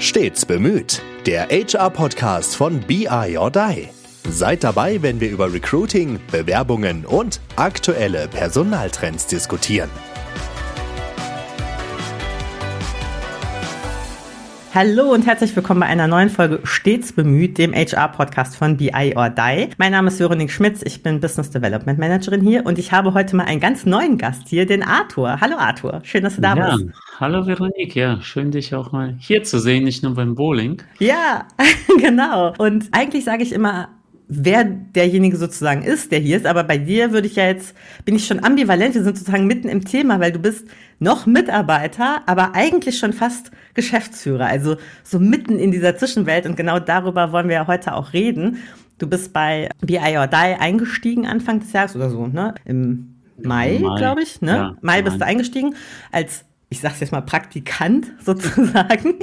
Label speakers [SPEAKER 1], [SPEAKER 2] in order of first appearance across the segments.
[SPEAKER 1] Stets bemüht. Der HR-Podcast von BI or Die. Seid dabei, wenn wir über Recruiting, Bewerbungen und aktuelle Personaltrends diskutieren.
[SPEAKER 2] Hallo und herzlich willkommen bei einer neuen Folge Stets bemüht, dem HR-Podcast von BI or Die. Mein Name ist Veronique Schmitz, ich bin Business Development Managerin hier und ich habe heute mal einen ganz neuen Gast hier, den Arthur. Hallo Arthur, schön, dass du da
[SPEAKER 3] ja,
[SPEAKER 2] bist.
[SPEAKER 3] Hallo Veronique, ja, schön dich auch mal hier zu sehen, nicht nur beim Bowling.
[SPEAKER 2] Ja, genau. Und eigentlich sage ich immer, wer derjenige sozusagen ist, der hier ist. Aber bei dir würde ich ja jetzt, bin ich schon ambivalent. Wir sind sozusagen mitten im Thema, weil du bist noch Mitarbeiter, aber eigentlich schon fast Geschäftsführer. Also so mitten in dieser Zwischenwelt. Und genau darüber wollen wir ja heute auch reden. Du bist bei BI or Die eingestiegen Anfang des Jahres oder so, ne? Im Mai, Mai. glaube ich, ne? Ja, Mai bist Mai. du eingestiegen als ich sag's jetzt mal, Praktikant sozusagen,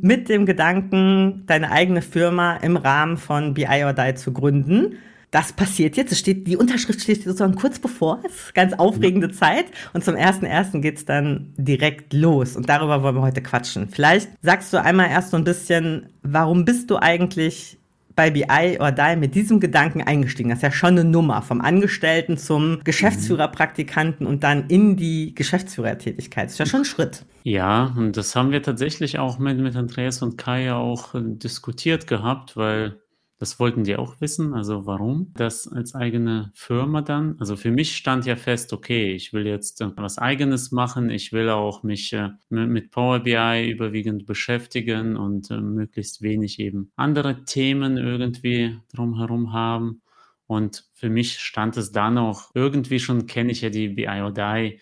[SPEAKER 2] mit dem Gedanken, deine eigene Firma im Rahmen von BI or Die zu gründen. Das passiert jetzt. Es steht, die Unterschrift steht sozusagen kurz bevor. Es ist ganz aufregende ja. Zeit. Und zum ersten ersten geht's dann direkt los. Und darüber wollen wir heute quatschen. Vielleicht sagst du einmal erst so ein bisschen, warum bist du eigentlich bei BI or Die mit diesem Gedanken eingestiegen? Das ist ja schon eine Nummer vom Angestellten zum Geschäftsführerpraktikanten und dann in die Geschäftsführertätigkeit. Das ist ja schon ein Schritt.
[SPEAKER 3] Ja, und das haben wir tatsächlich auch mit, mit Andreas und Kai auch äh, diskutiert gehabt, weil das wollten die auch wissen. Also warum das als eigene Firma dann? Also für mich stand ja fest, okay, ich will jetzt äh, was eigenes machen. Ich will auch mich äh, mit Power BI überwiegend beschäftigen und äh, möglichst wenig eben andere Themen irgendwie drumherum haben. Und für mich stand es dann auch, irgendwie schon kenne ich ja die BI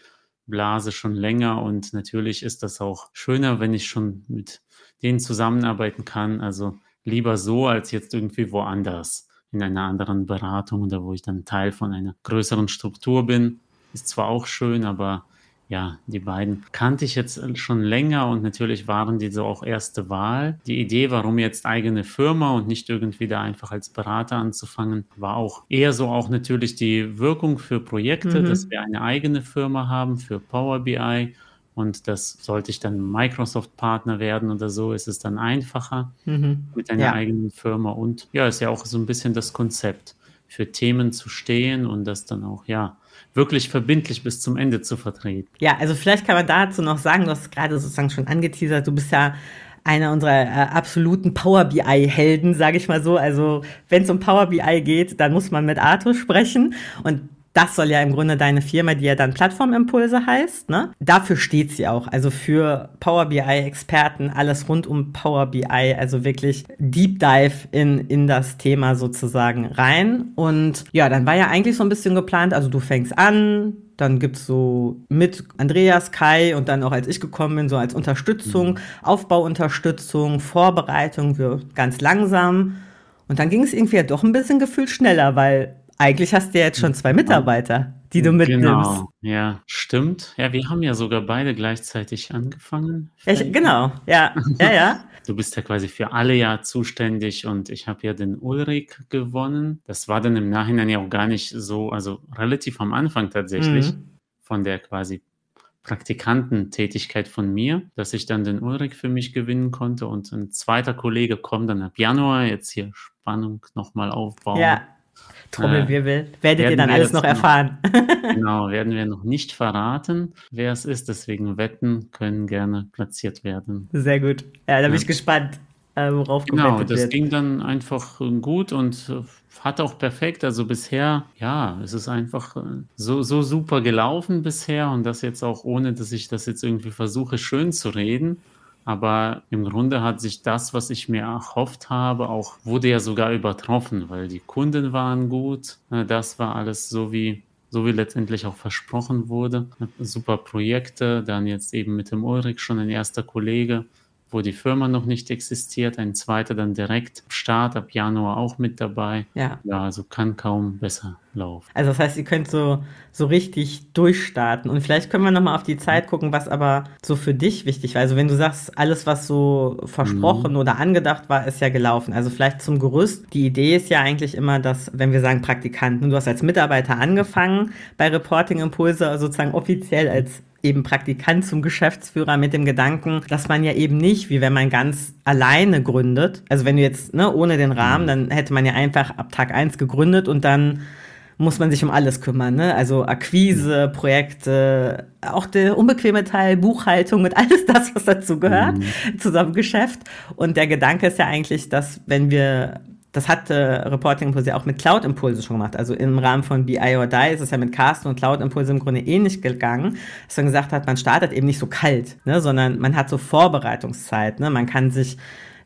[SPEAKER 3] Blase schon länger und natürlich ist das auch schöner, wenn ich schon mit denen zusammenarbeiten kann. Also lieber so als jetzt irgendwie woanders in einer anderen Beratung oder wo ich dann Teil von einer größeren Struktur bin. Ist zwar auch schön, aber ja, die beiden kannte ich jetzt schon länger und natürlich waren die so auch erste Wahl. Die Idee, warum jetzt eigene Firma und nicht irgendwie da einfach als Berater anzufangen, war auch eher so auch natürlich die Wirkung für Projekte, mhm. dass wir eine eigene Firma haben für Power BI und das sollte ich dann Microsoft-Partner werden oder so, ist es dann einfacher mhm. mit einer ja. eigenen Firma. Und ja, ist ja auch so ein bisschen das Konzept, für Themen zu stehen und das dann auch, ja, wirklich verbindlich bis zum Ende zu vertreten.
[SPEAKER 2] Ja, also vielleicht kann man dazu noch sagen, du hast gerade sozusagen schon angeteasert, du bist ja einer unserer äh, absoluten Power BI-Helden, sage ich mal so. Also wenn es um Power BI geht, dann muss man mit Arthur sprechen. Und das soll ja im Grunde deine Firma, die ja dann Plattformimpulse heißt, ne? Dafür steht sie auch. Also für Power BI-Experten, alles rund um Power BI, also wirklich Deep Dive in, in das Thema sozusagen rein. Und ja, dann war ja eigentlich so ein bisschen geplant, also du fängst an, dann gibt's so mit Andreas, Kai und dann auch als ich gekommen bin, so als Unterstützung, mhm. Aufbauunterstützung, Vorbereitung, wir ganz langsam. Und dann ging es irgendwie ja doch ein bisschen gefühlt schneller, weil eigentlich hast du ja jetzt schon zwei Mitarbeiter, die du mitnimmst. Genau,
[SPEAKER 3] ja, stimmt. Ja, wir haben ja sogar beide gleichzeitig angefangen.
[SPEAKER 2] Ich, genau, ja, ja, ja.
[SPEAKER 3] Du bist ja quasi für alle ja zuständig und ich habe ja den Ulrich gewonnen. Das war dann im Nachhinein ja auch gar nicht so, also relativ am Anfang tatsächlich mhm. von der quasi Praktikantentätigkeit von mir, dass ich dann den Ulrich für mich gewinnen konnte und ein zweiter Kollege kommt dann ab Januar, jetzt hier Spannung nochmal aufbauen.
[SPEAKER 2] Ja, Trommelwirbel. Äh, Werdet ihr dann alles noch erfahren.
[SPEAKER 3] Noch, genau, werden wir noch nicht verraten, wer es ist. Deswegen Wetten können gerne platziert werden.
[SPEAKER 2] Sehr gut. Ja, da bin ja. ich gespannt, äh, worauf
[SPEAKER 3] genau, gewettet wird. Genau, das ging dann einfach gut und äh, hat auch perfekt. Also bisher, ja, es ist einfach so, so super gelaufen bisher und das jetzt auch ohne, dass ich das jetzt irgendwie versuche, schön zu reden. Aber im Grunde hat sich das, was ich mir erhofft habe, auch wurde ja sogar übertroffen, weil die Kunden waren gut. Das war alles so wie so wie letztendlich auch versprochen wurde. Super Projekte, dann jetzt eben mit dem Ulrich schon ein erster Kollege, wo die Firma noch nicht existiert, ein zweiter dann direkt Start ab Januar auch mit dabei. Ja, ja also kann kaum besser laufen.
[SPEAKER 2] Also das heißt, ihr könnt so, so richtig durchstarten. Und vielleicht können wir nochmal auf die Zeit gucken, was aber so für dich wichtig war. Also wenn du sagst, alles, was so versprochen mhm. oder angedacht war, ist ja gelaufen. Also vielleicht zum Gerüst. Die Idee ist ja eigentlich immer, dass, wenn wir sagen Praktikanten, du hast als Mitarbeiter angefangen bei Reporting Impulse, sozusagen offiziell als eben Praktikant zum Geschäftsführer mit dem Gedanken, dass man ja eben nicht, wie wenn man ganz alleine gründet, also wenn du jetzt ne, ohne den Rahmen, mhm. dann hätte man ja einfach ab Tag eins gegründet und dann muss man sich um alles kümmern, ne? Also Akquise, Projekte, auch der unbequeme Teil, Buchhaltung und alles das, was dazu gehört, mhm. zusammen Geschäft. Und der Gedanke ist ja eigentlich, dass wenn wir das hat äh, Reporting Impulse ja auch mit Cloud Impulse schon gemacht. Also im Rahmen von BI or Die ist es ja mit Carsten und Cloud Impulse im Grunde ähnlich gegangen, dass man gesagt hat, man startet eben nicht so kalt, ne, sondern man hat so Vorbereitungszeit. Ne? Man kann sich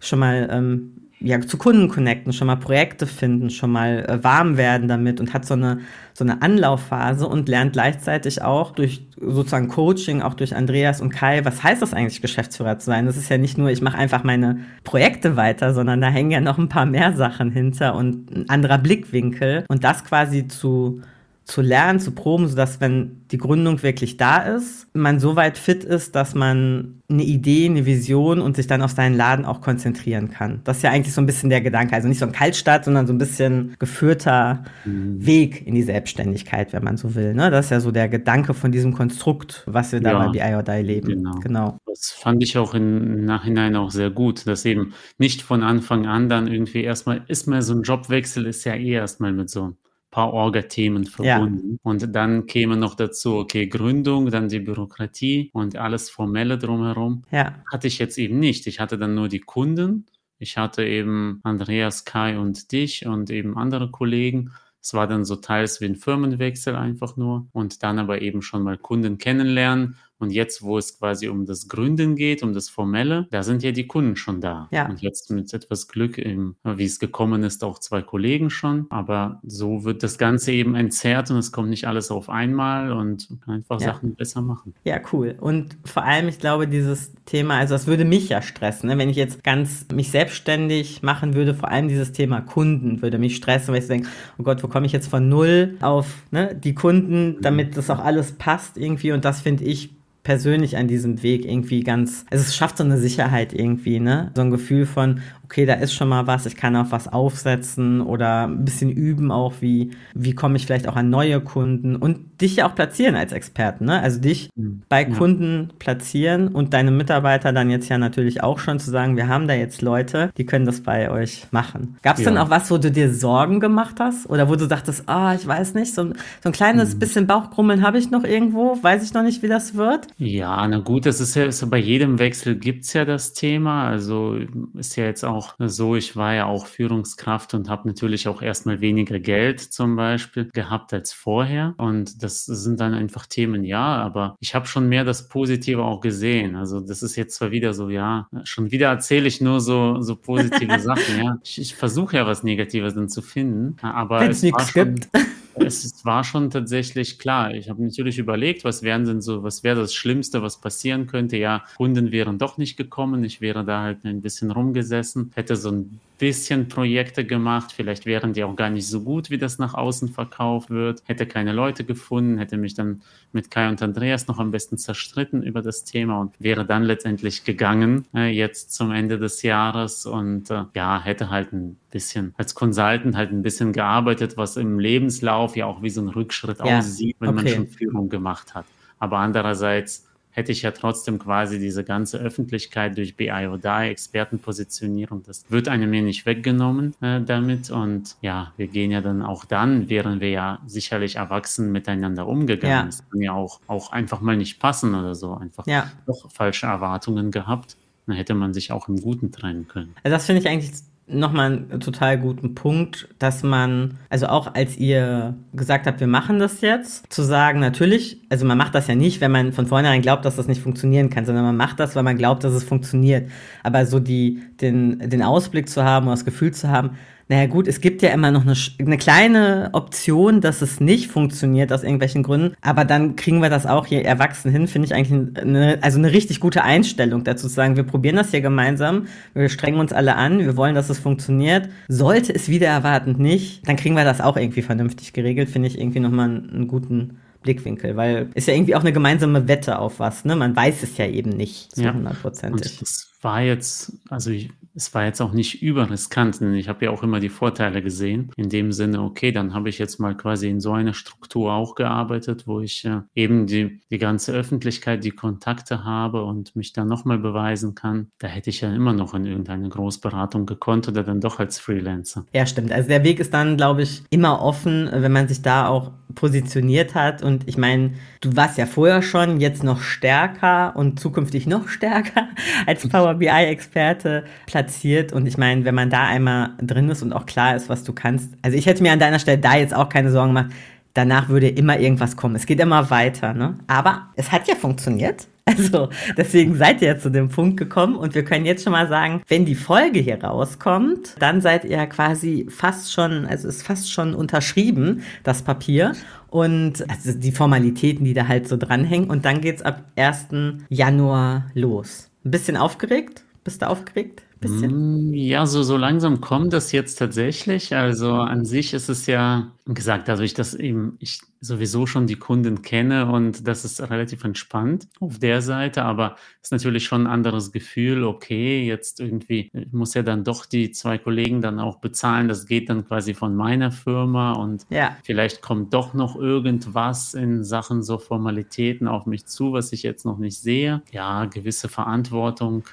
[SPEAKER 2] schon mal ähm, ja, zu Kunden connecten, schon mal Projekte finden, schon mal äh, warm werden damit und hat so eine, so eine Anlaufphase und lernt gleichzeitig auch durch sozusagen Coaching, auch durch Andreas und Kai, was heißt das eigentlich, Geschäftsführer zu sein? Das ist ja nicht nur, ich mache einfach meine Projekte weiter, sondern da hängen ja noch ein paar mehr Sachen hinter und ein anderer Blickwinkel und das quasi zu zu lernen, zu proben, sodass, wenn die Gründung wirklich da ist, man so weit fit ist, dass man eine Idee, eine Vision und sich dann auf seinen Laden auch konzentrieren kann. Das ist ja eigentlich so ein bisschen der Gedanke. Also nicht so ein Kaltstart, sondern so ein bisschen geführter mhm. Weg in die Selbstständigkeit, wenn man so will. Ne? Das ist ja so der Gedanke von diesem Konstrukt, was wir da ja, bei BI or Die leben.
[SPEAKER 3] Genau. genau. Das fand ich auch im Nachhinein auch sehr gut, dass eben nicht von Anfang an dann irgendwie erstmal ist mal so ein Jobwechsel, ist ja eh erstmal mit so paar Orga-Themen verbunden. Ja. Und dann käme noch dazu, okay, Gründung, dann die Bürokratie und alles Formelle drumherum. Ja. Hatte ich jetzt eben nicht. Ich hatte dann nur die Kunden. Ich hatte eben Andreas, Kai und dich und eben andere Kollegen. Es war dann so teils wie ein Firmenwechsel einfach nur und dann aber eben schon mal Kunden kennenlernen und jetzt, wo es quasi um das Gründen geht, um das Formelle, da sind ja die Kunden schon da. Ja. Und jetzt mit etwas Glück, im, wie es gekommen ist, auch zwei Kollegen schon. Aber so wird das Ganze eben entzerrt und es kommt nicht alles auf einmal und einfach ja. Sachen besser machen.
[SPEAKER 2] Ja, cool. Und vor allem, ich glaube, dieses Thema, also das würde mich ja stressen, ne? wenn ich jetzt ganz mich selbstständig machen würde, vor allem dieses Thema Kunden würde mich stressen, weil ich denke, oh Gott, wo komme ich jetzt von null auf ne, die Kunden, damit das auch alles passt irgendwie und das finde ich persönlich an diesem Weg irgendwie ganz, also es schafft so eine Sicherheit irgendwie, ne? So ein Gefühl von, okay, da ist schon mal was, ich kann auf was aufsetzen oder ein bisschen üben auch, wie, wie komme ich vielleicht auch an neue Kunden und dich ja auch platzieren als Experten, ne? Also dich mhm. bei. Kunden platzieren und deine Mitarbeiter dann jetzt ja natürlich auch schon zu sagen, wir haben da jetzt Leute, die können das bei euch machen. Gab es ja. denn auch was, wo du dir Sorgen gemacht hast oder wo du dachtest, ah, oh, ich weiß nicht, so, so ein kleines mhm. bisschen Bauchkrummeln habe ich noch irgendwo, weiß ich noch nicht, wie das wird?
[SPEAKER 3] Ja, na gut, das ist ja so bei jedem Wechsel gibt es ja das Thema, also ist ja jetzt auch auch so, ich war ja auch Führungskraft und habe natürlich auch erstmal weniger Geld zum Beispiel gehabt als vorher. Und das sind dann einfach Themen, ja, aber ich habe schon mehr das Positive auch gesehen. Also das ist jetzt zwar wieder so, ja, schon wieder erzähle ich nur so, so positive Sachen, ja. Ich, ich versuche ja was Negatives dann zu finden, aber
[SPEAKER 2] Wenn es nichts gibt
[SPEAKER 3] es war schon tatsächlich klar. Ich habe natürlich überlegt, was wären denn so, was wäre das Schlimmste, was passieren könnte. Ja, Kunden wären doch nicht gekommen. Ich wäre da halt ein bisschen rumgesessen, hätte so ein bisschen Projekte gemacht. Vielleicht wären die auch gar nicht so gut, wie das nach außen verkauft wird. Hätte keine Leute gefunden, hätte mich dann mit Kai und Andreas noch am besten zerstritten über das Thema und wäre dann letztendlich gegangen, äh, jetzt zum Ende des Jahres und äh, ja, hätte halt ein bisschen als Consultant halt ein bisschen gearbeitet, was im Lebenslauf ja auch wie so ein Rückschritt ja, aussieht, wenn okay. man schon Führung gemacht hat. Aber andererseits hätte ich ja trotzdem quasi diese ganze Öffentlichkeit durch BIODI, Expertenpositionierung, das wird einem mir nicht weggenommen äh, damit. Und ja, wir gehen ja dann auch dann, wären wir ja sicherlich erwachsen miteinander umgegangen. Ja. Das kann ja auch, auch einfach mal nicht passen oder so, einfach ja. doch falsche Erwartungen gehabt. Dann hätte man sich auch im Guten trennen können.
[SPEAKER 2] Also das finde ich eigentlich nochmal einen total guten Punkt, dass man, also auch als ihr gesagt habt, wir machen das jetzt, zu sagen, natürlich, also man macht das ja nicht, wenn man von vornherein glaubt, dass das nicht funktionieren kann, sondern man macht das, weil man glaubt, dass es funktioniert. Aber so die, den, den Ausblick zu haben, oder das Gefühl zu haben, Naja gut, es gibt ja immer noch eine, eine, kleine Option, dass es nicht funktioniert aus irgendwelchen Gründen. Aber dann kriegen wir das auch hier erwachsen hin, finde ich eigentlich eine, also eine richtig gute Einstellung dazu zu sagen, wir probieren das hier gemeinsam, wir strengen uns alle an, wir wollen, dass es funktioniert. Sollte es wieder erwartend nicht, dann kriegen wir das auch irgendwie vernünftig geregelt, finde ich irgendwie nochmal einen, einen guten Blickwinkel, weil ist ja irgendwie auch eine gemeinsame Wette auf was, ne? Man weiß es ja eben nicht
[SPEAKER 3] zu hundertprozentig. Ja. Das war jetzt, also ich, es war jetzt auch nicht überriskant, denn ich habe ja auch immer die Vorteile gesehen. In dem Sinne, okay, dann habe ich jetzt mal quasi in so einer Struktur auch gearbeitet, wo ich äh, eben die, die ganze Öffentlichkeit, die Kontakte habe und mich dann nochmal beweisen kann. Da hätte ich ja immer noch in irgendeine Großberatung gekonnt oder dann doch als Freelancer.
[SPEAKER 2] Ja, stimmt. Also der Weg ist dann, glaube ich, immer offen, wenn man sich da auch positioniert hat. Und ich meine, du warst ja vorher schon, jetzt noch stärker und zukünftig noch stärker als Power BI-Experte platziert. Und ich meine, wenn man da einmal drin ist und auch klar ist, was du kannst. Also ich hätte mir an deiner Stelle da jetzt auch keine Sorgen gemacht. Danach würde immer irgendwas kommen. Es geht immer weiter, ne? Aber es hat ja funktioniert. Also deswegen seid ihr zu dem Punkt gekommen und wir können jetzt schon mal sagen, wenn die Folge hier rauskommt, dann seid ihr quasi fast schon, also ist fast schon unterschrieben, das Papier und also die Formalitäten, die da halt so dranhängen und dann geht's ab 1. Januar los. Ein bisschen aufgeregt? Bist du aufgeregt?
[SPEAKER 3] Bisschen. Mm, ja, so, so langsam kommt das jetzt tatsächlich. Also an sich ist es ja gesagt, dadurch, dass eben ich sowieso schon die Kunden kenne und das ist relativ entspannt auf der Seite, aber es ist natürlich schon ein anderes Gefühl. Okay, jetzt irgendwie ich muss ja dann doch die zwei Kollegen dann auch bezahlen. Das geht dann quasi von meiner Firma und ja. vielleicht kommt doch noch irgendwas in Sachen so Formalitäten auf mich zu, was ich jetzt noch nicht sehe. Ja, gewisse Verantwortung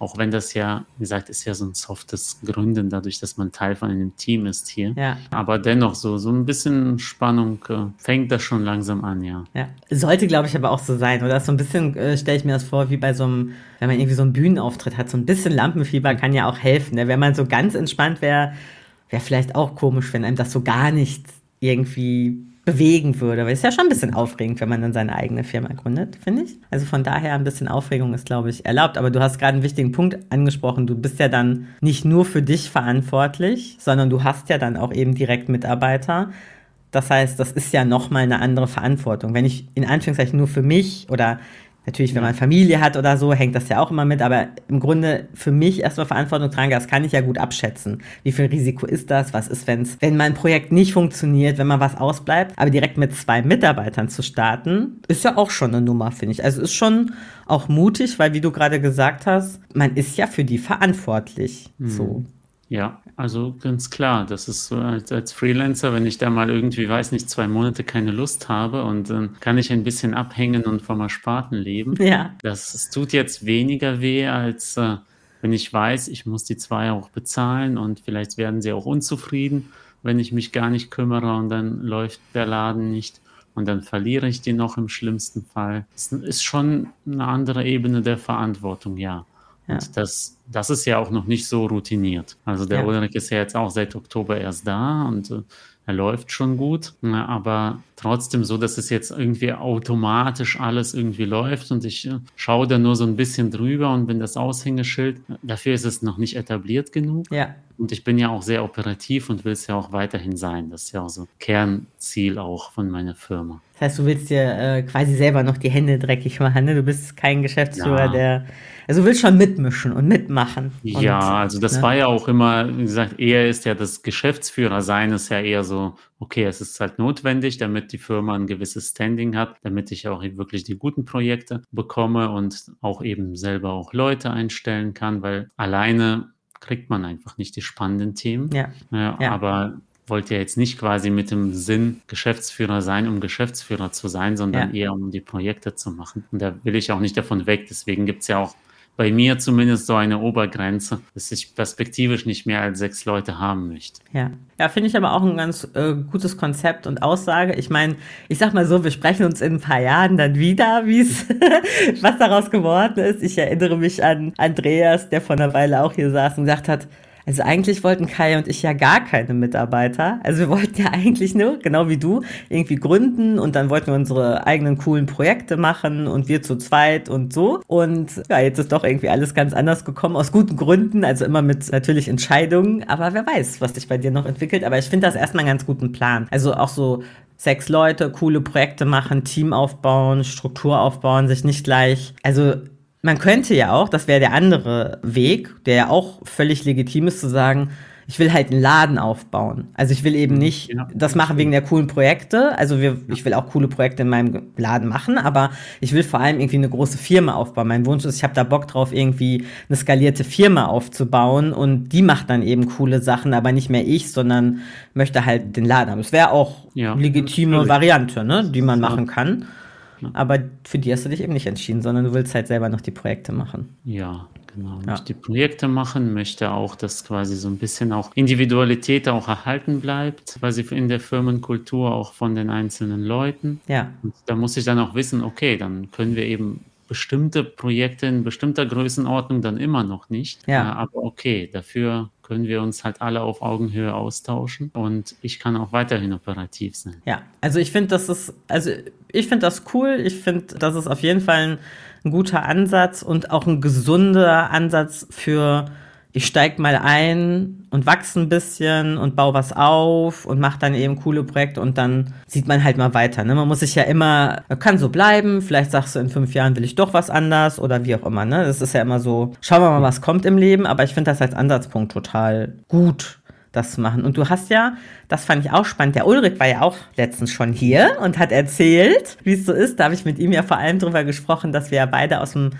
[SPEAKER 3] auch wenn das ja, wie gesagt, ist ja so ein softes Gründen, dadurch, dass man Teil von einem Team ist hier. Ja. Aber dennoch, so, so ein bisschen Spannung äh, fängt das schon langsam an, ja.
[SPEAKER 2] Ja. Sollte, glaube ich, aber auch so sein. Oder so ein bisschen äh, stelle ich mir das vor, wie bei so einem, wenn man irgendwie so einen Bühnenauftritt hat, so ein bisschen Lampenfieber kann ja auch helfen. Ne? Wenn man so ganz entspannt wäre, wäre vielleicht auch komisch, wenn einem das so gar nicht irgendwie bewegen würde. Weil es ist ja schon ein bisschen aufregend, wenn man dann seine eigene Firma gründet, finde ich. Also von daher ein bisschen Aufregung ist, glaube ich, erlaubt. Aber du hast gerade einen wichtigen Punkt angesprochen. Du bist ja dann nicht nur für dich verantwortlich, sondern du hast ja dann auch eben direkt Mitarbeiter. Das heißt, das ist ja nochmal eine andere Verantwortung. Wenn ich in Anführungszeichen nur für mich oder Natürlich, wenn man Familie hat oder so, hängt das ja auch immer mit, aber im Grunde für mich erstmal Verantwortung tragen, das kann ich ja gut abschätzen. Wie viel Risiko ist das? Was ist, wenn's, wenn mein Projekt nicht funktioniert, wenn mal was ausbleibt? Aber direkt mit zwei Mitarbeitern zu starten, ist ja auch schon eine Nummer, finde ich. Also ist schon auch mutig, weil wie du gerade gesagt hast, man ist ja für die verantwortlich. Mhm. So.
[SPEAKER 3] Ja, also ganz klar, das ist so als, als Freelancer, wenn ich da mal irgendwie, weiß nicht, zwei Monate keine Lust habe und dann kann ich ein bisschen abhängen und vom Ersparten leben. Ja. Das, das tut jetzt weniger weh, als äh, wenn ich weiß, ich muss die zwei auch bezahlen und vielleicht werden sie auch unzufrieden, wenn ich mich gar nicht kümmere und dann läuft der Laden nicht und dann verliere ich die noch im schlimmsten Fall. Es ist schon eine andere Ebene der Verantwortung, ja. Ja. Und das, das ist ja auch noch nicht so routiniert. Also der ja. Ulrich ist ja jetzt auch seit Oktober erst da und äh, er läuft schon gut, aber trotzdem so, dass es jetzt irgendwie automatisch alles irgendwie läuft und ich äh, schaue da nur so ein bisschen drüber und bin das Aushängeschild, dafür ist es noch nicht etabliert genug. Ja. Und ich bin ja auch sehr operativ und will es ja auch weiterhin sein. Das ist ja auch so Kernziel auch von meiner Firma.
[SPEAKER 2] Das heißt, du willst dir äh, quasi selber noch die Hände dreckig machen. Ne? Du bist kein Geschäftsführer, ja. der. Also du willst schon mitmischen und mitmachen. Und,
[SPEAKER 3] ja, also das ne? war ja auch immer, wie gesagt, eher ist ja das Geschäftsführer sein, ist ja eher so, okay, es ist halt notwendig, damit die Firma ein gewisses Standing hat, damit ich auch wirklich die guten Projekte bekomme und auch eben selber auch Leute einstellen kann, weil alleine kriegt man einfach nicht die spannenden Themen. Ja. ja. Aber wollte ja jetzt nicht quasi mit dem Sinn Geschäftsführer sein, um Geschäftsführer zu sein, sondern ja. eher um die Projekte zu machen. Und da will ich auch nicht davon weg. Deswegen gibt es ja auch bei mir zumindest so eine Obergrenze, dass ich perspektivisch nicht mehr als sechs Leute haben möchte.
[SPEAKER 2] Ja, ja finde ich aber auch ein ganz äh, gutes Konzept und Aussage. Ich meine, ich sag mal so, wir sprechen uns in ein paar Jahren dann wieder, wie es was daraus geworden ist. Ich erinnere mich an Andreas, der vor einer Weile auch hier saß und gesagt hat, Also eigentlich wollten Kai und ich ja gar keine Mitarbeiter. Also wir wollten ja eigentlich nur, genau wie du, irgendwie gründen und dann wollten wir unsere eigenen coolen Projekte machen und wir zu zweit und so. Und ja, jetzt ist doch irgendwie alles ganz anders gekommen, aus guten Gründen, also immer mit natürlich Entscheidungen. Aber wer weiß, was sich bei dir noch entwickelt. Aber ich finde das erstmal einen ganz guten Plan. Also auch so sechs Leute, coole Projekte machen, Team aufbauen, Struktur aufbauen, sich nicht gleich, also man könnte ja auch, das wäre der andere Weg, der ja auch völlig legitim ist, zu sagen, ich will halt einen Laden aufbauen. Also ich will eben mhm. nicht ja, das machen wegen der coolen Projekte. Also wir, ich will auch coole Projekte in meinem Laden machen, aber ich will vor allem irgendwie eine große Firma aufbauen. Mein Wunsch ist, ich habe da Bock drauf, irgendwie eine skalierte Firma aufzubauen und die macht dann eben coole Sachen, aber nicht mehr ich, sondern möchte halt den Laden haben. Das wäre auch ja, legitime. Variante, ne, die man machen kann. Aber für die hast du dich eben nicht entschieden, sondern du willst halt selber noch die Projekte machen.
[SPEAKER 3] Ja, genau. Ja. möchte die Projekte machen, möchte auch, dass quasi so ein bisschen auch Individualität auch erhalten bleibt, quasi in der Firmenkultur auch von den einzelnen Leuten.
[SPEAKER 2] Ja.
[SPEAKER 3] Und da muss ich dann auch wissen, okay, dann können wir eben bestimmte Projekte in bestimmter Größenordnung dann immer noch nicht.
[SPEAKER 2] Ja.
[SPEAKER 3] aber okay, dafür können wir uns halt alle auf Augenhöhe austauschen und ich kann auch weiterhin operativ sein.
[SPEAKER 2] Ja, also ich finde, das ist, also ich finde das cool. Ich finde, das ist auf jeden Fall ein, ein guter Ansatz und auch ein gesunder Ansatz für ich steig mal ein und wachse ein bisschen und baue was auf und mache dann eben coole Projekte und dann sieht man halt mal weiter. Ne? Man muss sich ja immer, kann so bleiben, vielleicht sagst du in fünf Jahren will ich doch was anders oder wie auch immer. Ne? Das ist ja immer so, schauen wir mal, was kommt im Leben, aber ich finde das als Ansatzpunkt total gut das zu machen. Und du hast ja, das fand ich auch spannend, der Ulrich war ja auch letztens schon hier und hat erzählt, wie es so ist. Da habe ich mit ihm ja vor allem drüber gesprochen, dass wir ja beide aus dem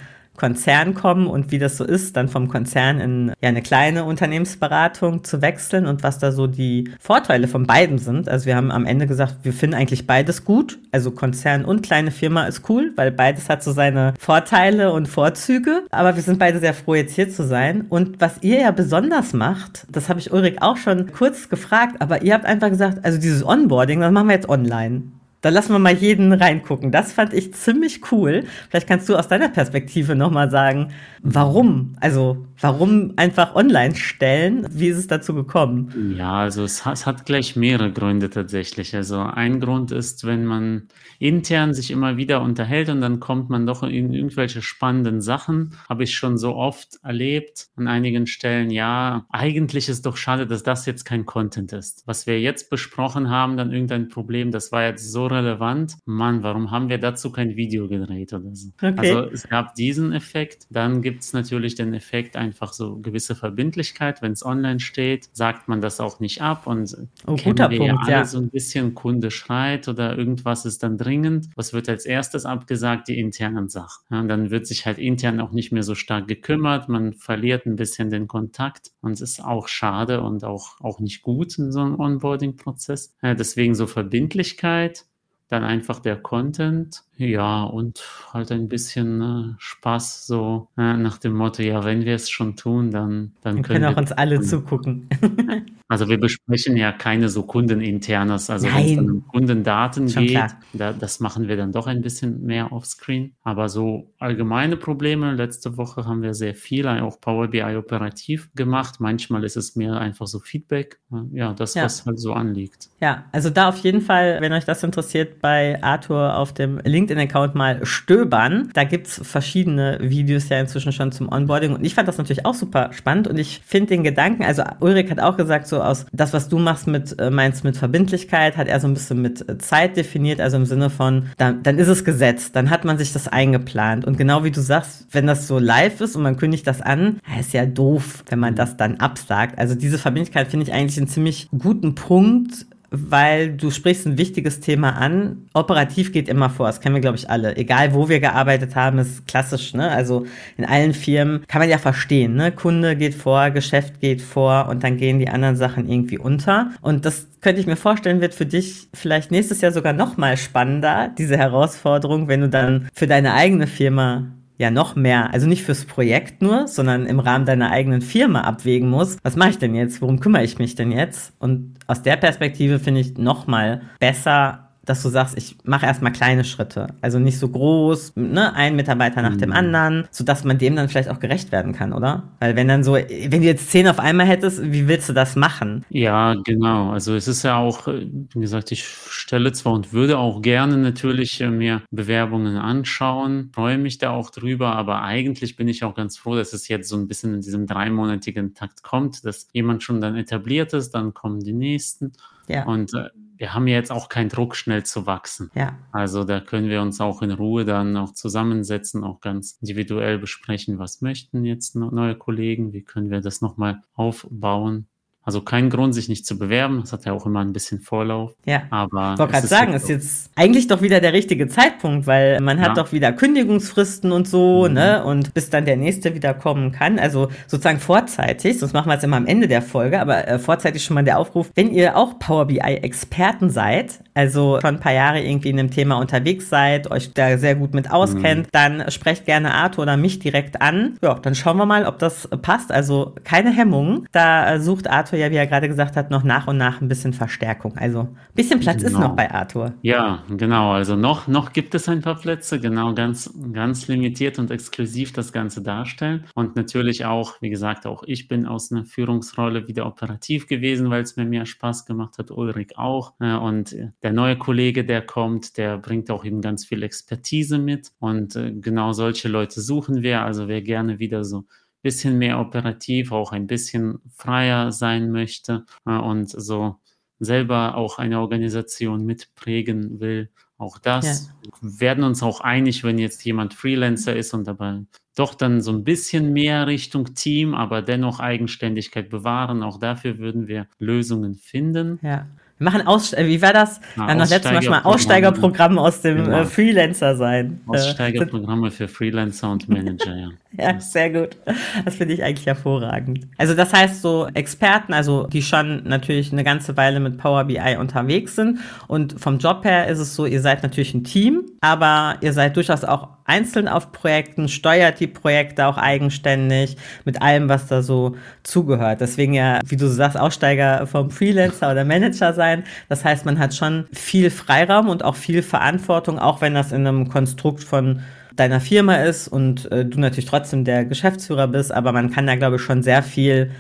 [SPEAKER 2] Konzern kommen und wie das so ist, dann vom Konzern in ja, eine kleine Unternehmensberatung zu wechseln und was da so die Vorteile von beiden sind. Also wir haben am Ende gesagt, wir finden eigentlich beides gut. Also Konzern und kleine Firma ist cool, weil beides hat so seine Vorteile und Vorzüge. Aber wir sind beide sehr froh, jetzt hier zu sein. Und was ihr ja besonders macht, das habe ich Ulrich auch schon kurz gefragt, aber ihr habt einfach gesagt, also dieses Onboarding, das machen wir jetzt online. Da lassen wir mal jeden reingucken. Das fand ich ziemlich cool. Vielleicht kannst du aus deiner Perspektive nochmal sagen, warum? Also, warum einfach online stellen? Wie ist es dazu gekommen?
[SPEAKER 3] Ja, also es hat, es hat gleich mehrere Gründe tatsächlich. Also ein Grund ist, wenn man intern sich immer wieder unterhält und dann kommt man doch in irgendwelche spannenden Sachen. Habe ich schon so oft erlebt an einigen Stellen. Ja, eigentlich ist doch schade, dass das jetzt kein Content ist. Was wir jetzt besprochen haben, dann irgendein Problem, das war jetzt so relevant. Mann, warum haben wir dazu kein Video gedreht oder so? Okay. Also es gab diesen Effekt. Dann gibt es natürlich den Effekt einfach so gewisse Verbindlichkeit. Wenn es online steht, sagt man das auch nicht ab und
[SPEAKER 2] oh, guter Punkt, ja alle
[SPEAKER 3] ja. so ein bisschen Kunde schreit oder irgendwas ist dann dringend. Was wird als erstes abgesagt? Die internen Sachen. Ja, und dann wird sich halt intern auch nicht mehr so stark gekümmert. Man verliert ein bisschen den Kontakt und es ist auch schade und auch, auch nicht gut in so einem Onboarding-Prozess. Ja, deswegen so Verbindlichkeit dann einfach der Content, ja, und halt ein bisschen äh, Spaß, so äh, nach dem Motto, ja, wenn wir es schon tun, dann, dann,
[SPEAKER 2] dann können, können auch uns alle zugucken.
[SPEAKER 3] also wir besprechen ja keine so Kundeninternes, also wenn es dann um Kundendaten schon geht, da, das machen wir dann doch ein bisschen mehr offscreen. Aber so allgemeine Probleme, letzte Woche haben wir sehr viel, auch Power BI operativ gemacht. Manchmal ist es mehr einfach so Feedback, ja, das, ja. was halt so anliegt.
[SPEAKER 2] Ja, also da auf jeden Fall, wenn euch das interessiert, bei Arthur auf dem LinkedIn-Account mal stöbern. Da gibt es verschiedene Videos ja inzwischen schon zum Onboarding. Und ich fand das natürlich auch super spannend. Und ich finde den Gedanken, also Ulrich hat auch gesagt, so aus das, was du machst mit, äh, meinst mit Verbindlichkeit, hat er so ein bisschen mit äh, Zeit definiert, also im Sinne von, dann, dann ist es gesetzt, dann hat man sich das eingeplant. Und genau wie du sagst, wenn das so live ist und man kündigt das an, ist ja doof, wenn man das dann absagt. Also diese Verbindlichkeit finde ich eigentlich einen ziemlich guten Punkt, weil du sprichst ein wichtiges Thema an. Operativ geht immer vor, das kennen wir, glaube ich, alle. Egal, wo wir gearbeitet haben, ist klassisch, ne? Also in allen Firmen kann man ja verstehen, ne? Kunde geht vor, Geschäft geht vor und dann gehen die anderen Sachen irgendwie unter. Und das könnte ich mir vorstellen, wird für dich vielleicht nächstes Jahr sogar noch mal spannender, diese Herausforderung, wenn du dann für deine eigene Firma ja noch mehr, also nicht fürs Projekt nur, sondern im Rahmen deiner eigenen Firma abwägen muss, was mache ich denn jetzt, worum kümmere ich mich denn jetzt? Und aus der Perspektive finde ich noch mal besser, dass du sagst, ich mache erstmal kleine Schritte. Also nicht so groß, ne, ein Mitarbeiter nach mhm. dem anderen, sodass man dem dann vielleicht auch gerecht werden kann, oder? Weil wenn dann so, wenn du jetzt zehn auf einmal hättest, wie willst du das machen?
[SPEAKER 3] Ja, genau. Also es ist ja auch, wie gesagt, ich stelle zwar und würde auch gerne natürlich äh, mir Bewerbungen anschauen, freue mich da auch drüber, aber eigentlich bin ich auch ganz froh, dass es jetzt so ein bisschen in diesem dreimonatigen Takt kommt, dass jemand schon dann etabliert ist, dann kommen die nächsten. Ja. Und äh, wir haben ja jetzt auch keinen Druck, schnell zu wachsen. Ja. Also da können wir uns auch in Ruhe dann auch zusammensetzen, auch ganz individuell besprechen, was möchten jetzt neue Kollegen, wie können wir das nochmal aufbauen. Also kein Grund, sich nicht zu bewerben. Das hat ja auch immer ein bisschen Vorlauf.
[SPEAKER 2] Ja. Aber. Ich wollte gerade sagen, ist jetzt eigentlich doch wieder der richtige Zeitpunkt, weil man hat ja. doch wieder Kündigungsfristen und so, mhm. ne? Und bis dann der nächste wieder kommen kann. Also sozusagen vorzeitig, sonst machen wir es immer am Ende der Folge, aber äh, vorzeitig schon mal der Aufruf, wenn ihr auch Power BI-Experten seid, also schon ein paar Jahre irgendwie in dem Thema unterwegs seid, euch da sehr gut mit auskennt, mhm. dann sprecht gerne Arthur oder mich direkt an. Ja, dann schauen wir mal, ob das passt. Also keine Hemmungen. Da äh, sucht Arthur Arthur ja, wie er gerade gesagt hat, noch nach und nach ein bisschen Verstärkung. Also ein bisschen Platz genau. ist noch bei Arthur.
[SPEAKER 3] Ja, genau. Also noch, noch gibt es ein paar Plätze, genau, ganz, ganz limitiert und exklusiv das Ganze darstellen. Und natürlich auch, wie gesagt, auch ich bin aus einer Führungsrolle wieder operativ gewesen, weil es mir mehr Spaß gemacht hat. Ulrich auch. Und der neue Kollege, der kommt, der bringt auch eben ganz viel Expertise mit. Und äh, genau solche Leute suchen wir. Also wer gerne wieder so bisschen mehr operativ, auch ein bisschen freier sein möchte äh, und so selber auch eine Organisation mitprägen will. Auch das ja. werden uns auch einig, wenn jetzt jemand Freelancer ist und dabei doch dann so ein bisschen mehr Richtung Team, aber dennoch Eigenständigkeit bewahren. Auch dafür würden wir Lösungen finden.
[SPEAKER 2] Ja. Wir machen Aus äh, wie war das? Wir haben noch letztes Mal schon mal Aussteigerprogramm aus dem genau. äh, Freelancer sein.
[SPEAKER 3] Äh, Aussteigerprogramme für Freelancer und Manager, ja.
[SPEAKER 2] Ja, sehr gut. Das finde ich eigentlich hervorragend. Also das heißt so Experten, also die schon natürlich eine ganze Weile mit Power BI unterwegs sind und vom Job her ist es so, ihr seid natürlich ein Team, aber ihr seid durchaus auch einzeln auf Projekten, steuert die Projekte auch eigenständig mit allem, was da so zugehört. Deswegen ja, wie du sagst, Aussteiger vom Freelancer oder Manager sein. Das heißt, man hat schon viel Freiraum und auch viel Verantwortung, auch wenn das in einem Konstrukt von deiner Firma ist und äh, du natürlich trotzdem der Geschäftsführer bist, aber man kann da, glaube ich, schon sehr viel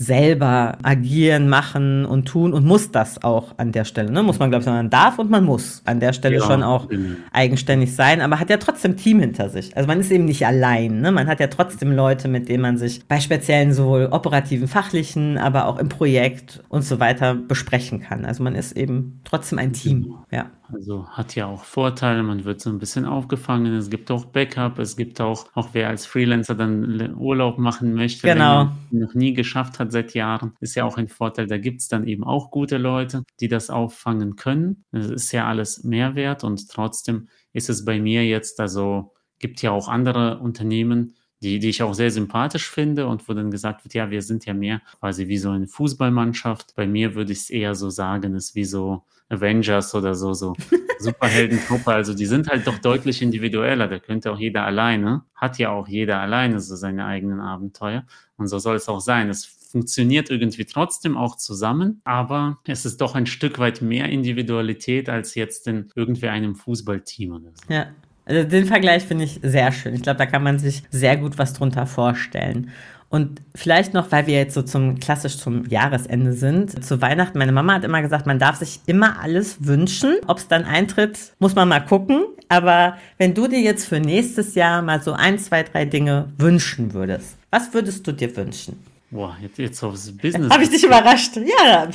[SPEAKER 2] selber agieren, machen und tun und muss das auch an der Stelle. Ne? Muss man, glaube ich, man darf und man muss an der Stelle ja, schon auch genau. eigenständig sein, aber hat ja trotzdem Team hinter sich. Also man ist eben nicht allein. Ne? Man hat ja trotzdem Leute, mit denen man sich bei speziellen sowohl operativen, fachlichen, aber auch im Projekt und so weiter besprechen kann. Also man ist eben trotzdem ein Team. Genau. Ja.
[SPEAKER 3] Also hat ja auch Vorteile, man wird so ein bisschen aufgefangen, es gibt auch Backup, es gibt auch, auch wer als Freelancer dann Urlaub machen möchte,
[SPEAKER 2] genau.
[SPEAKER 3] noch nie geschafft hat seit Jahren, ist ja auch ein Vorteil, da gibt es dann eben auch gute Leute, die das auffangen können. Es ist ja alles Mehrwert und trotzdem ist es bei mir jetzt, also gibt ja auch andere Unternehmen, die, die ich auch sehr sympathisch finde und wo dann gesagt wird, ja, wir sind ja mehr quasi wie so eine Fußballmannschaft. Bei mir würde ich es eher so sagen, ist wie so Avengers oder so, so Superheldentruppe. Also die sind halt doch deutlich individueller. Da könnte auch jeder alleine, hat ja auch jeder alleine so seine eigenen Abenteuer. Und so soll es auch sein. Es funktioniert irgendwie trotzdem auch zusammen, aber es ist doch ein Stück weit mehr Individualität als jetzt in irgendwie einem Fußballteam oder
[SPEAKER 2] so. Ja. Also den Vergleich finde ich sehr schön. Ich glaube, da kann man sich sehr gut was drunter vorstellen. Und vielleicht noch, weil wir jetzt so zum klassisch zum Jahresende sind, zu Weihnachten. Meine Mama hat immer gesagt, man darf sich immer alles wünschen. Ob es dann eintritt, muss man mal gucken. Aber wenn du dir jetzt für nächstes Jahr mal so ein, zwei, drei Dinge wünschen würdest, was würdest du dir wünschen?
[SPEAKER 3] Boah, jetzt, jetzt aufs Business.
[SPEAKER 2] Habe ich dich überrascht? Ja,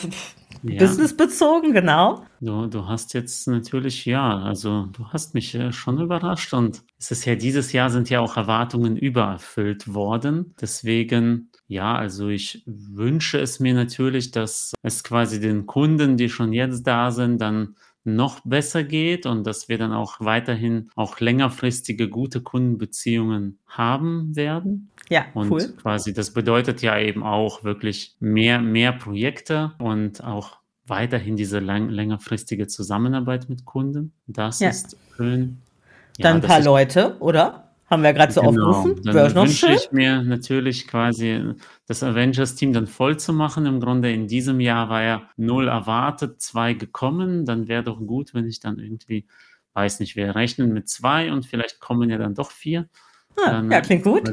[SPEAKER 2] ja. Businessbezogen, genau.
[SPEAKER 3] Du, du hast jetzt natürlich, ja, also du hast mich äh, schon überrascht und es ist ja dieses Jahr sind ja auch Erwartungen übererfüllt worden. Deswegen, ja, also ich wünsche es mir natürlich, dass es quasi den Kunden, die schon jetzt da sind, dann noch besser geht und dass wir dann auch weiterhin auch längerfristige gute Kundenbeziehungen haben werden.
[SPEAKER 2] Ja,
[SPEAKER 3] und
[SPEAKER 2] cool.
[SPEAKER 3] quasi das bedeutet ja eben auch wirklich mehr, mehr Projekte und auch weiterhin diese lang, längerfristige Zusammenarbeit mit Kunden. Das ja. ist schön.
[SPEAKER 2] Ja, dann ein paar Leute, oder? Haben wir gerade so
[SPEAKER 3] Genau,
[SPEAKER 2] aufgerufen.
[SPEAKER 3] dann
[SPEAKER 2] Wäre noch
[SPEAKER 3] wünsche
[SPEAKER 2] schön.
[SPEAKER 3] ich mir natürlich quasi das Avengers-Team dann voll zu machen. Im Grunde in diesem Jahr war ja null erwartet, zwei gekommen. Dann wäre doch gut, wenn ich dann irgendwie, weiß nicht, wir rechnen mit zwei und vielleicht kommen ja dann doch vier.
[SPEAKER 2] Ah,
[SPEAKER 3] Dann
[SPEAKER 2] ja, klingt gut.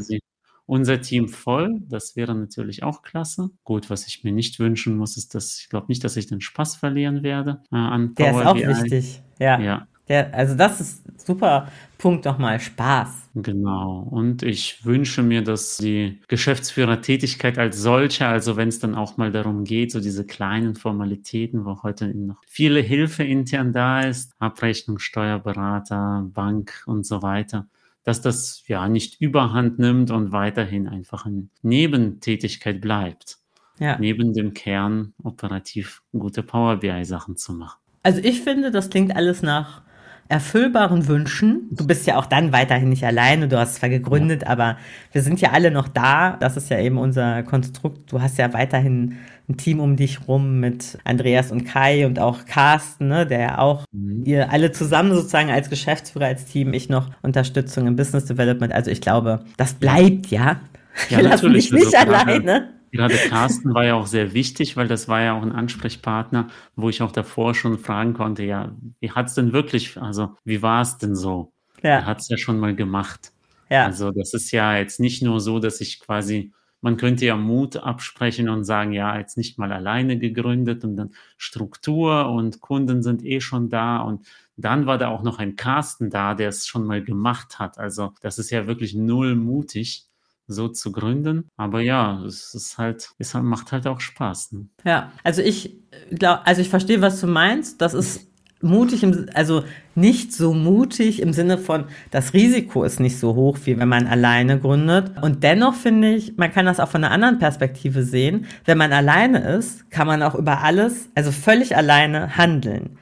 [SPEAKER 3] unser Team voll. Das wäre natürlich auch klasse. Gut, was ich mir nicht wünschen muss, ist, dass ich glaube nicht, dass ich den Spaß verlieren werde äh, an
[SPEAKER 2] Der ist auch
[SPEAKER 3] BI.
[SPEAKER 2] wichtig. Ja.
[SPEAKER 3] Ja,
[SPEAKER 2] Der, also das ist super Punkt nochmal. Spaß.
[SPEAKER 3] Genau. Und ich wünsche mir, dass die Geschäftsführertätigkeit als solche, also wenn es dann auch mal darum geht, so diese kleinen Formalitäten, wo heute noch viele Hilfe intern da ist, Abrechnung, Steuerberater, Bank und so weiter, dass das ja nicht überhand nimmt und weiterhin einfach eine Nebentätigkeit bleibt,
[SPEAKER 2] Ja.
[SPEAKER 3] neben dem Kern operativ gute Power BI Sachen zu machen.
[SPEAKER 2] Also ich finde, das klingt alles nach erfüllbaren Wünschen. Du bist ja auch dann weiterhin nicht alleine, du hast zwar gegründet, aber wir sind ja alle noch da. Das ist ja eben unser Konstrukt. Du hast ja weiterhin ein Team um dich rum mit Andreas und Kai und auch Carsten, ne, der ja auch
[SPEAKER 3] Mhm.
[SPEAKER 2] ihr alle zusammen sozusagen als Geschäftsführer, als Team, ich noch Unterstützung im Business Development. Also ich glaube, das bleibt ja.
[SPEAKER 3] Ja,
[SPEAKER 2] Wir lassen dich nicht
[SPEAKER 3] gerade-
[SPEAKER 2] alleine.
[SPEAKER 3] Gerade Carsten war ja auch sehr wichtig, weil das war ja auch ein Ansprechpartner, wo ich auch davor schon fragen konnte, ja, wie hat's denn wirklich, also wie war es denn so? Er
[SPEAKER 2] Ja,
[SPEAKER 3] hat's ja schon mal gemacht.
[SPEAKER 2] ja,
[SPEAKER 3] Also das ist ja jetzt nicht nur so, dass ich quasi, man könnte ja Mut absprechen und sagen, ja, jetzt nicht mal alleine gegründet und dann Struktur und Kunden sind eh schon da und dann war da auch noch ein Carsten da, der es schon mal gemacht hat. Also das ist ja wirklich null mutig, so zu gründen. Aber ja, es ist halt, es macht halt auch Spaß. Ne?
[SPEAKER 2] ja. Also ich glaube, also ich verstehe, was du meinst. Das ist mutig, im, also nicht so mutig im Sinne von, das Risiko ist nicht so hoch, wie wenn man alleine gründet. Und dennoch finde ich, man kann das auch von einer anderen Perspektive sehen. Wenn man alleine ist, kann man auch über alles, also völlig alleine handeln.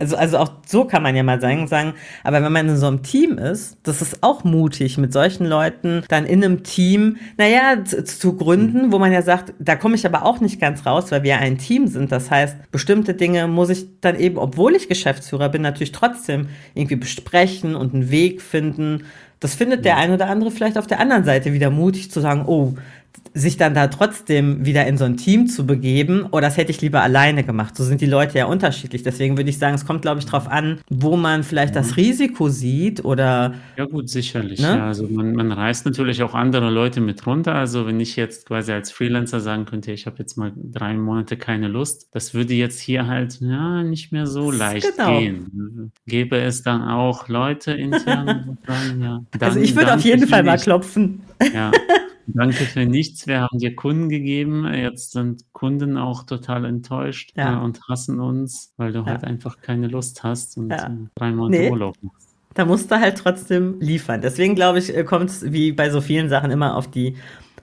[SPEAKER 2] Also, also auch so kann man ja mal sagen, sagen, aber wenn man in so einem Team ist, das ist auch mutig, mit solchen Leuten dann in einem Team, naja, zu, zu gründen, wo man ja sagt, da komme ich aber auch nicht ganz raus, weil wir ein Team sind. Das heißt, bestimmte Dinge muss ich dann eben, obwohl ich Geschäftsführer bin, natürlich trotzdem irgendwie besprechen und einen Weg finden. Das findet der ein oder andere vielleicht auf der anderen Seite wieder mutig zu sagen, oh, sich dann da trotzdem wieder in so ein Team zu begeben, oder das hätte ich lieber alleine gemacht. So sind die Leute ja unterschiedlich. Deswegen würde ich sagen, es kommt, glaube ich, drauf an, wo man vielleicht das Risiko sieht oder
[SPEAKER 3] Ja gut, sicherlich.
[SPEAKER 2] Ne?
[SPEAKER 3] Ja, also man, man reißt natürlich auch andere Leute mit runter. Also wenn ich jetzt quasi als Freelancer sagen könnte, ich habe jetzt mal drei Monate keine Lust, das würde jetzt hier halt ja nicht mehr so leicht
[SPEAKER 2] Genau.
[SPEAKER 3] gehen. Gäbe es dann auch Leute intern, die sagen, ja.
[SPEAKER 2] also
[SPEAKER 3] dann-
[SPEAKER 2] ich würde auf jeden Fall mal klopfen.
[SPEAKER 3] Ja. Danke für nichts. Wir haben dir Kunden gegeben. Jetzt sind Kunden auch total enttäuscht
[SPEAKER 2] Ja.
[SPEAKER 3] äh, und hassen uns, weil du
[SPEAKER 2] Ja.
[SPEAKER 3] halt einfach keine Lust hast und
[SPEAKER 2] Ja.
[SPEAKER 3] äh, drei Monate
[SPEAKER 2] Nee.
[SPEAKER 3] Urlaub machst.
[SPEAKER 2] Da musst du halt trotzdem liefern. Deswegen glaube ich, kommt es wie bei so vielen Sachen immer auf die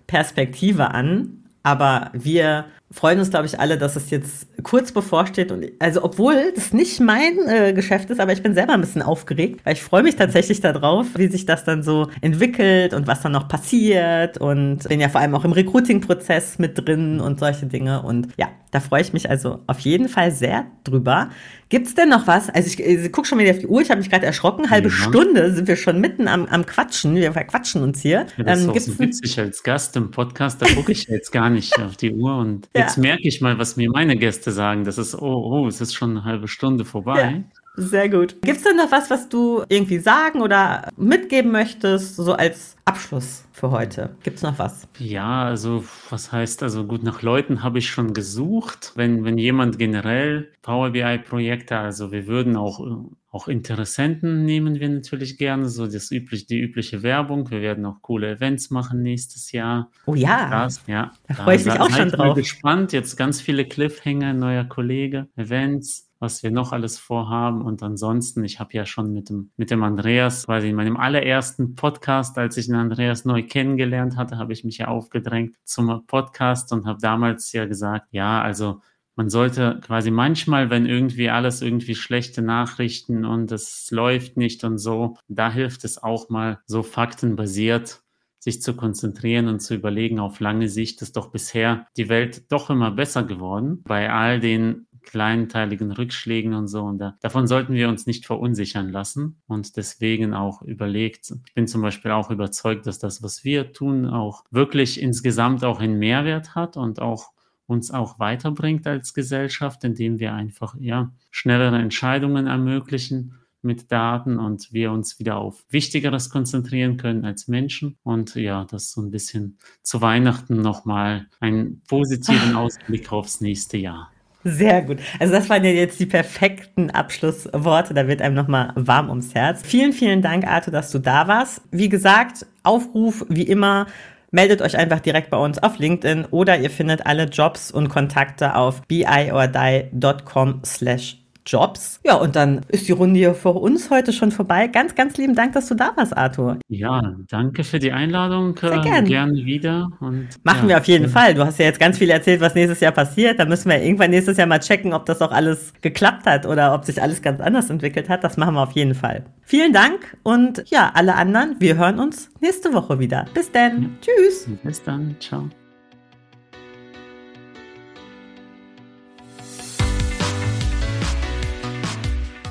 [SPEAKER 2] Perspektive an. Aber wir freuen uns, glaube ich, alle, dass es jetzt kurz bevorsteht. Und also, obwohl das nicht mein äh, Geschäft ist, aber ich bin selber ein bisschen aufgeregt, weil ich freue mich tatsächlich darauf, wie sich das dann so entwickelt und was dann noch passiert. Und bin ja vor allem auch im Recruiting-Prozess mit drin und solche Dinge. Und ja, da freue ich mich also auf jeden Fall sehr drüber. Gibt's denn noch was? Also ich, ich gucke schon wieder auf die Uhr, ich habe mich gerade erschrocken. Halbe
[SPEAKER 3] Ja.
[SPEAKER 2] Stunde sind wir schon mitten am, am Quatschen. Wir verquatschen uns hier.
[SPEAKER 3] Ja, das ist
[SPEAKER 2] Ähm, gibt's
[SPEAKER 3] so witzig als Gast im Podcast, da gucke ich jetzt gar nicht auf die Uhr und
[SPEAKER 2] Ja.
[SPEAKER 3] jetzt merke ich mal, was mir meine Gäste sagen. Das ist, oh, oh, es ist schon eine halbe Stunde vorbei.
[SPEAKER 2] Sehr gut. Gibt's denn noch was, was du irgendwie sagen oder mitgeben möchtest, so als Abschluss für heute? Gibt's noch was?
[SPEAKER 3] Ja, also was heißt, also gut, nach Leuten habe ich schon gesucht. Wenn, wenn jemand generell Power BI-Projekte, also wir würden auch, äh, auch Interessenten nehmen wir natürlich gerne, so das üblich, die übliche Werbung. Wir werden auch coole Events machen nächstes Jahr.
[SPEAKER 2] Oh ja.
[SPEAKER 3] Das, ja.
[SPEAKER 2] Da freue ich mich auch schon
[SPEAKER 3] seid mal
[SPEAKER 2] drauf.
[SPEAKER 3] gespannt. Jetzt ganz viele Cliffhanger, neuer Kollege, Events, was wir noch alles vorhaben. Und ansonsten, ich habe ja schon mit dem, mit dem Andreas, quasi in meinem allerersten Podcast, als ich den Andreas neu kennengelernt hatte, habe ich mich ja aufgedrängt zum Podcast und habe damals ja gesagt, ja, also man sollte quasi manchmal, wenn irgendwie alles irgendwie schlechte Nachrichten und es läuft nicht und so, da hilft es auch mal so faktenbasiert sich zu konzentrieren und zu überlegen, auf lange Sicht ist doch bisher die Welt doch immer besser geworden. Bei all den kleinteiligen Rückschlägen und so. Und da, davon sollten wir uns nicht verunsichern lassen und deswegen auch überlegt. Ich bin zum Beispiel auch überzeugt, dass das, was wir tun, auch wirklich insgesamt auch einen Mehrwert hat und auch uns auch weiterbringt als Gesellschaft, indem wir einfach ja schnellere Entscheidungen ermöglichen mit Daten und wir uns wieder auf Wichtigeres konzentrieren können als Menschen. Und ja, das so ein bisschen zu Weihnachten nochmal einen positiven Ausblick aufs nächste Jahr.
[SPEAKER 2] Sehr gut. Also das waren ja jetzt die perfekten Abschlussworte. Da wird einem nochmal warm ums Herz. Vielen, vielen Dank, Arthur, dass du da warst. Wie gesagt, Aufruf wie immer. Meldet euch einfach direkt bei uns auf LinkedIn oder ihr findet alle Jobs und Kontakte auf biordie.com slash Jobs. Ja, und dann ist die Runde hier für uns heute schon vorbei. Ganz, ganz lieben Dank, dass du da warst, Arthur.
[SPEAKER 3] Ja, danke für die Einladung. Sehr gern. Gerne wieder.
[SPEAKER 2] Und, Machen ja, wir auf jeden ja. Fall. Du hast ja jetzt ganz viel erzählt, was nächstes Jahr passiert. Da müssen wir irgendwann nächstes Jahr mal checken, ob das auch alles geklappt hat oder ob sich alles ganz anders entwickelt hat. Das machen wir auf jeden Fall. Vielen Dank und ja, alle anderen, wir hören uns nächste Woche wieder. Bis dann. Ja. Tschüss.
[SPEAKER 3] Bis dann. Ciao.